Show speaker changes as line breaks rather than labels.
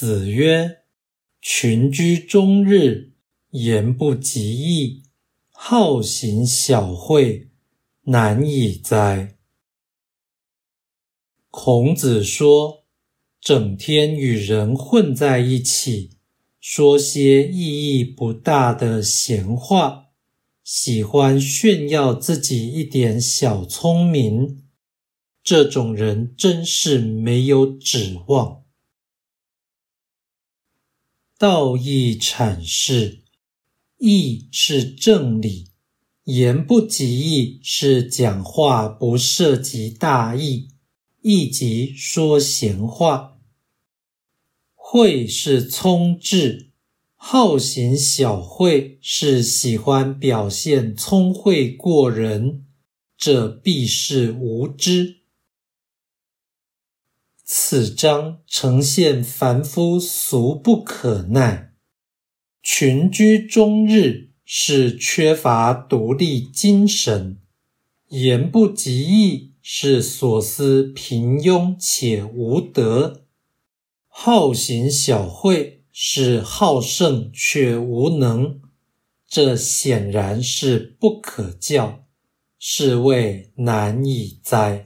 子曰：“群居终日，言不及义，好行小惠，难以哉！”孔子说：“整天与人混在一起，说些意义不大的闲话，喜欢炫耀自己一点小聪明，这种人真是没有指望。”道义阐释：义是正理，言不及义是讲话不涉及大义。亦即说闲话，慧是聪智，好行小慧是喜欢表现聪慧过人，这必是无知。此章呈现凡夫俗不可耐，群居终日是缺乏独立精神，言不及义。是所思平庸且无德，好行小惠是好胜却无能，这显然是不可教，是谓难以哉。